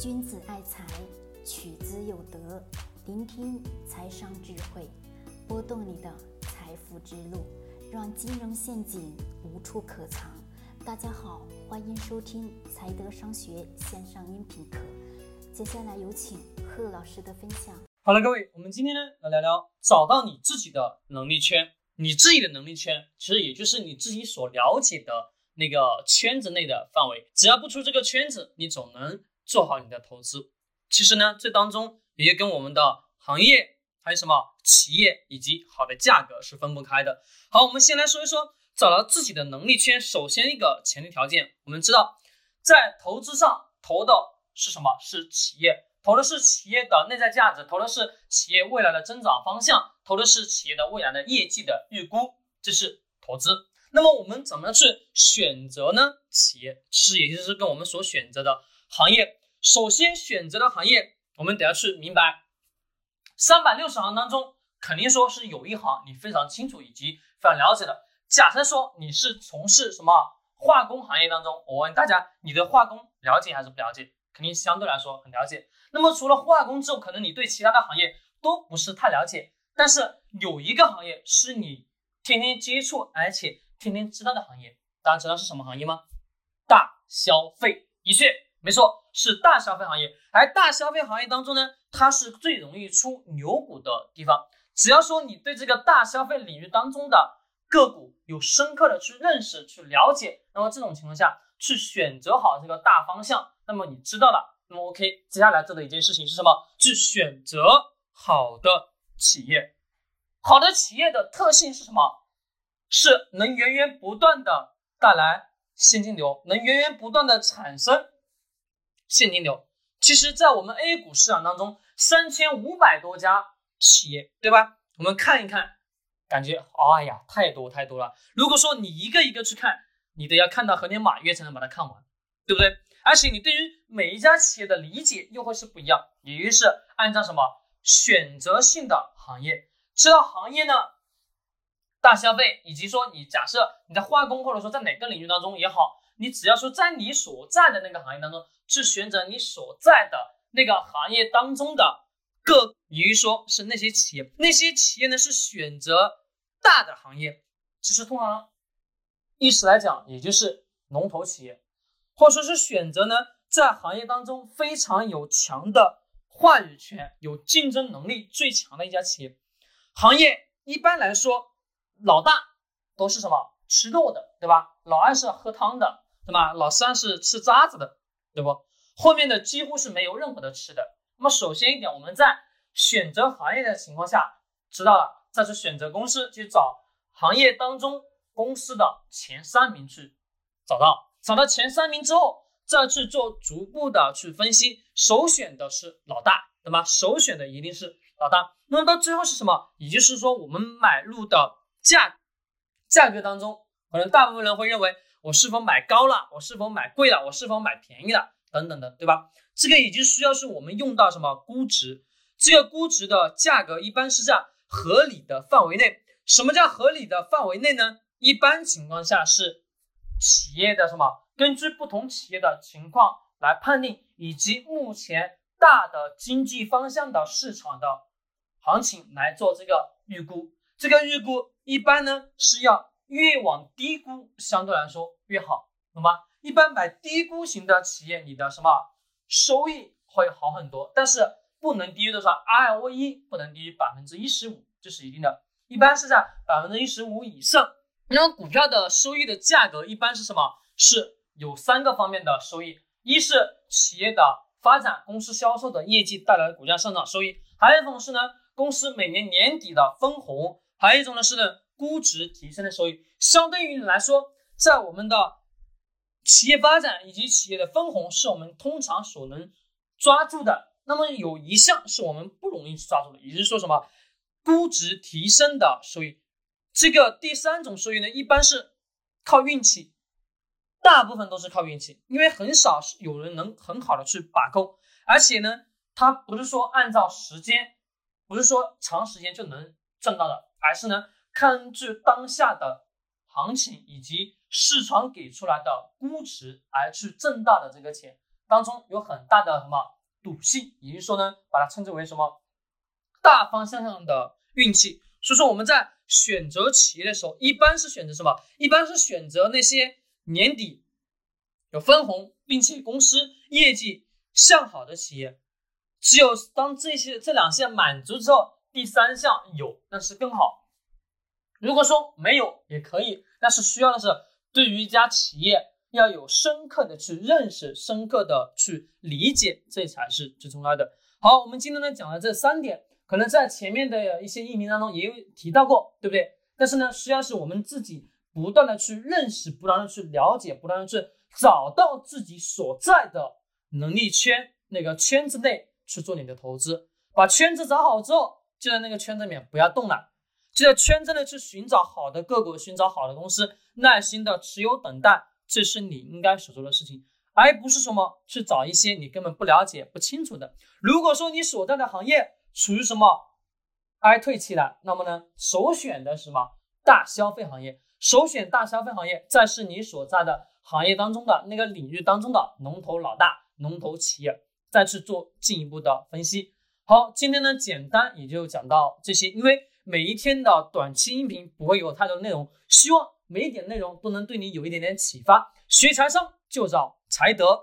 君子爱财，取之有德。聆听财商智慧，拨动你的财富之路，让金融陷阱无处可藏。大家好，欢迎收听财德商学线上音频课。接下来有请贺老师的分享。好了，各位，我们今天呢来聊聊找到你自己的能力圈。你自己的能力圈，其实也就是你自己所了解的那个圈子内的范围。只要不出这个圈子，你总能做好你的投资。其实呢，这当中也跟我们的行业、还有什么企业以及好的价格是分不开的。好，我们先来说一说找到自己的能力圈。首先一个前提条件，我们知道在投资上投的是什么？是企业。投的是企业的内在价值，投的是企业未来的增长方向，投的是企业的未来的业绩的预估，这是投资。那么我们怎么去选择呢？企业其实也就是跟我们所选择的行业，首先选择的行业，我们得要去明白，三百六十行当中，肯定说是有一行你非常清楚以及非常了解的。假设说你是从事什么化工行业当中，我问大家，你对化工了解还是不了解？肯定相对来说很了解。那么除了化工之后，可能你对其他的行业都不是太了解。但是有一个行业是你天天接触而且天天知道的行业，大家知道是什么行业吗？大消费，的确没错，是大消费行业。而大消费行业当中呢，它是最容易出牛股的地方。只要说你对这个大消费领域当中的个股有深刻的去认识、去了解，那么这种情况下去选择好这个大方向，那么你知道了。那么 OK，接下来做的一件事情是什么？去选择好的企业。好的企业的特性是什么？是能源源不断的带来现金流，能源源不断的产生现金流。其实，在我们 A 股市场当中，三千五百多家企业，对吧？我们看一看，感觉哎呀，太多太多了。如果说你一个一个去看，你都要看到猴年马月才能把它看完，对不对？而且你对于每一家企业的理解又会是不一样，也就是按照什么选择性的行业，知道行业呢，大消费，以及说你假设你在化工或者说在哪个领域当中也好，你只要说在你所在的那个行业当中去选择你所在的那个行业当中的个，比如说是那些企业，那些企业呢是选择大的行业，其实通常意思来讲，也就是龙头企业。或者说是选择呢，在行业当中非常有强的话语权、有竞争能力最强的一家企业。行业一般来说，老大都是什么吃肉的，对吧？老二是喝汤的，对吧？老三是吃渣子的，对不？后面的几乎是没有任何的吃的。那么首先一点，我们在选择行业的情况下，知道了再去选择公司，去找行业当中公司的前三名去找到。找到前三名之后，再去做逐步的去分析，首选的是老大，对吗？首选的一定是老大。那么到最后是什么？也就是说，我们买入的价价格当中，可能大部分人会认为，我是否买高了，我是否买贵了，我是否买便宜了，等等的，对吧？这个已经需要是我们用到什么估值？这个估值的价格一般是在合理的范围内。什么叫合理的范围内呢？一般情况下是。企业的什么？根据不同企业的情况来判定，以及目前大的经济方向的市场的行情来做这个预估。这个预估一般呢是要越往低估，相对来说越好，懂吗？一般买低估型的企业，你的什么收益会好很多，但是不能低于多少？ROE 不能低于百分之一十五，这是一定的，一般是在百分之一十五以上。那么股票的收益的价格一般是什么？是有三个方面的收益，一是企业的发展，公司销售的业绩带来的股价上涨收益，还有一种是呢公司每年年底的分红，还有一种呢是呢估值提升的收益。相对于来说，在我们的企业发展以及企业的分红是我们通常所能抓住的，那么有一项是我们不容易抓住的，也就是说什么估值提升的收益。这个第三种收益呢，一般是靠运气，大部分都是靠运气，因为很少是有人能很好的去把控，而且呢，它不是说按照时间，不是说长时间就能挣到的，而是呢，根据当下的行情以及市场给出来的估值而去挣到的这个钱，当中有很大的什么赌性，也就是说呢，把它称之为什么大方向上的运气。所以说我们在选择企业的时候，一般是选择什么？一般是选择那些年底有分红，并且公司业绩向好的企业。只有当这些这两项满足之后，第三项有那是更好。如果说没有也可以，但是需要的是对于一家企业要有深刻的去认识，深刻的去理解，这才是最重要的。好，我们今天呢讲了这三点。可能在前面的一些音频当中也有提到过，对不对？但是呢，实际上是我们自己不断的去认识，不断的去了解，不断的去找到自己所在的能力圈那个圈子内去做你的投资。把圈子找好之后，就在那个圈子里面不要动了，就在圈子内去寻找好的个股，寻找好的公司，耐心的持有等待，这是你应该所做的事情，而不是什么去找一些你根本不了解、不清楚的。如果说你所在的行业，属于什么哀退期了？那么呢，首选的是什么大消费行业？首选大消费行业，再是你所在的行业当中的那个领域当中的龙头老大、龙头企业，再去做进一步的分析。好，今天呢，简单也就讲到这些。因为每一天的短期音频不会有太多内容，希望每一点内容都能对你有一点点启发。学财商就找财德。